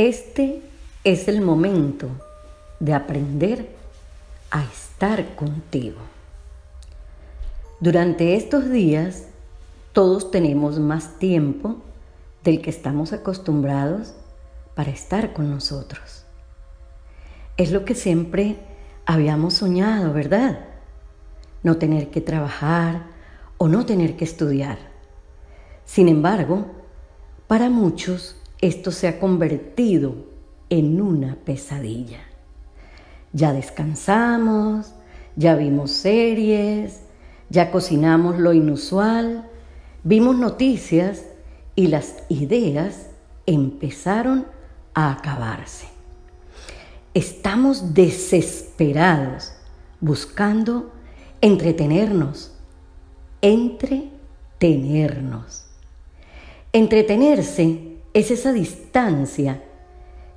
Este es el momento de aprender a estar contigo. Durante estos días todos tenemos más tiempo del que estamos acostumbrados para estar con nosotros. Es lo que siempre habíamos soñado, ¿verdad? No tener que trabajar o no tener que estudiar. Sin embargo, para muchos esto se ha convertido en una pesadilla. Ya descansamos, ya vimos series, ya cocinamos lo inusual, vimos noticias y las ideas empezaron a acabarse. Estamos desesperados buscando entretenernos, entretenernos. Entretenerse es esa distancia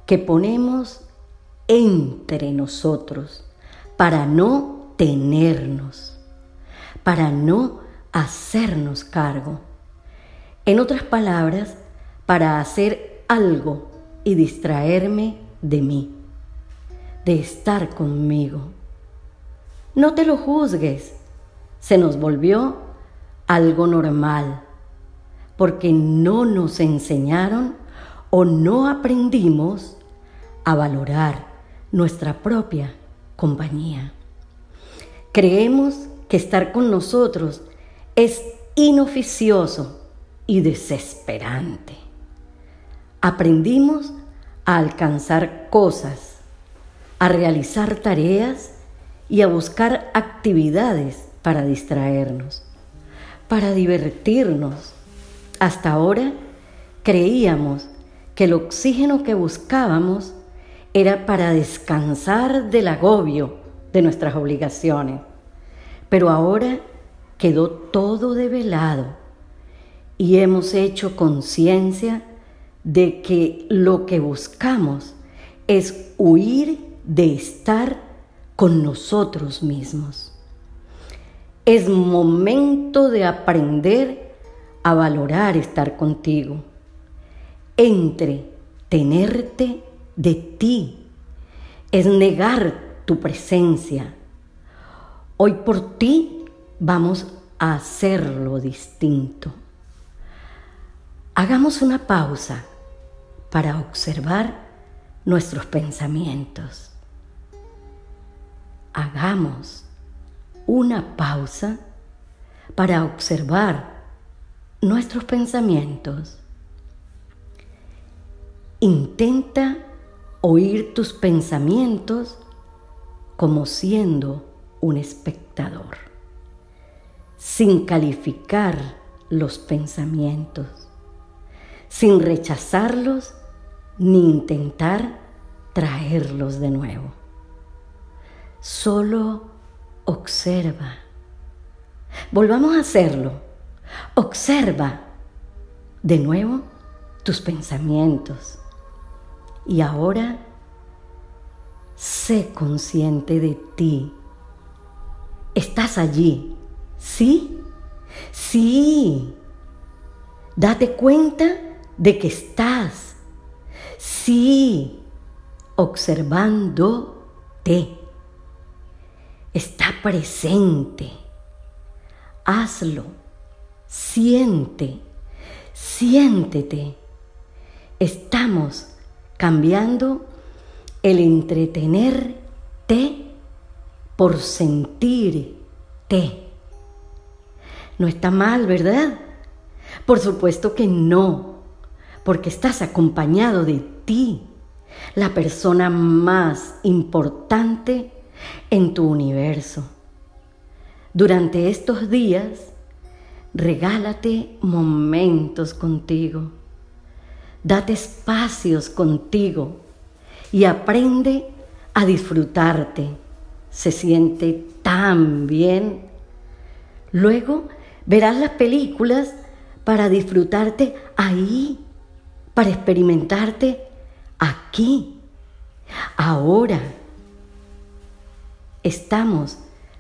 que ponemos entre nosotros para no tenernos, para no hacernos cargo. En otras palabras, para hacer algo y distraerme de mí, de estar conmigo. No te lo juzgues, se nos volvió algo normal, porque no nos enseñaron o no aprendimos a valorar nuestra propia compañía. Creemos que estar con nosotros es inoficioso y desesperante. Aprendimos a alcanzar cosas, a realizar tareas y a buscar actividades para distraernos, para divertirnos. Hasta ahora creíamos que el oxígeno que buscábamos era para descansar del agobio de nuestras obligaciones. Pero ahora quedó todo develado y hemos hecho conciencia de que lo que buscamos es huir de estar con nosotros mismos. Es momento de aprender a valorar estar contigo, entre tenerte de ti, es negar tu presencia. Hoy por ti vamos a hacerlo distinto. Hagamos una pausa para observar nuestros pensamientos. Hagamos una pausa para observar nuestros pensamientos. Intenta oír tus pensamientos como siendo un espectador, sin calificar los pensamientos, sin rechazarlos ni intentar traerlos de nuevo. Solo observa. Volvamos a hacerlo. Observa de nuevo tus pensamientos y ahora sé consciente de ti. Estás allí, ¿sí? Sí. Date cuenta de que estás, sí, observándote. Está presente. Hazlo. Siente. Siéntete. Estamos cambiando el entretenerte por sentirte. No está mal, ¿verdad? Por supuesto que no, porque estás acompañado de ti, la persona más importante en tu universo. Durante estos días, regálate momentos contigo Date espacios contigo y aprende a disfrutarte. Se siente tan bien. Luego verás las películas para disfrutarte ahí, para experimentarte aquí, ahora. Estamos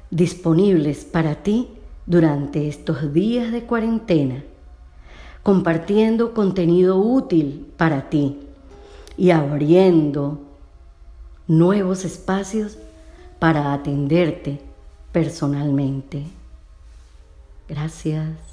disponibles para ti durante estos días de cuarentena, compartiendo contenido útil para ti y abriendo nuevos espacios para atenderte personalmente. Gracias.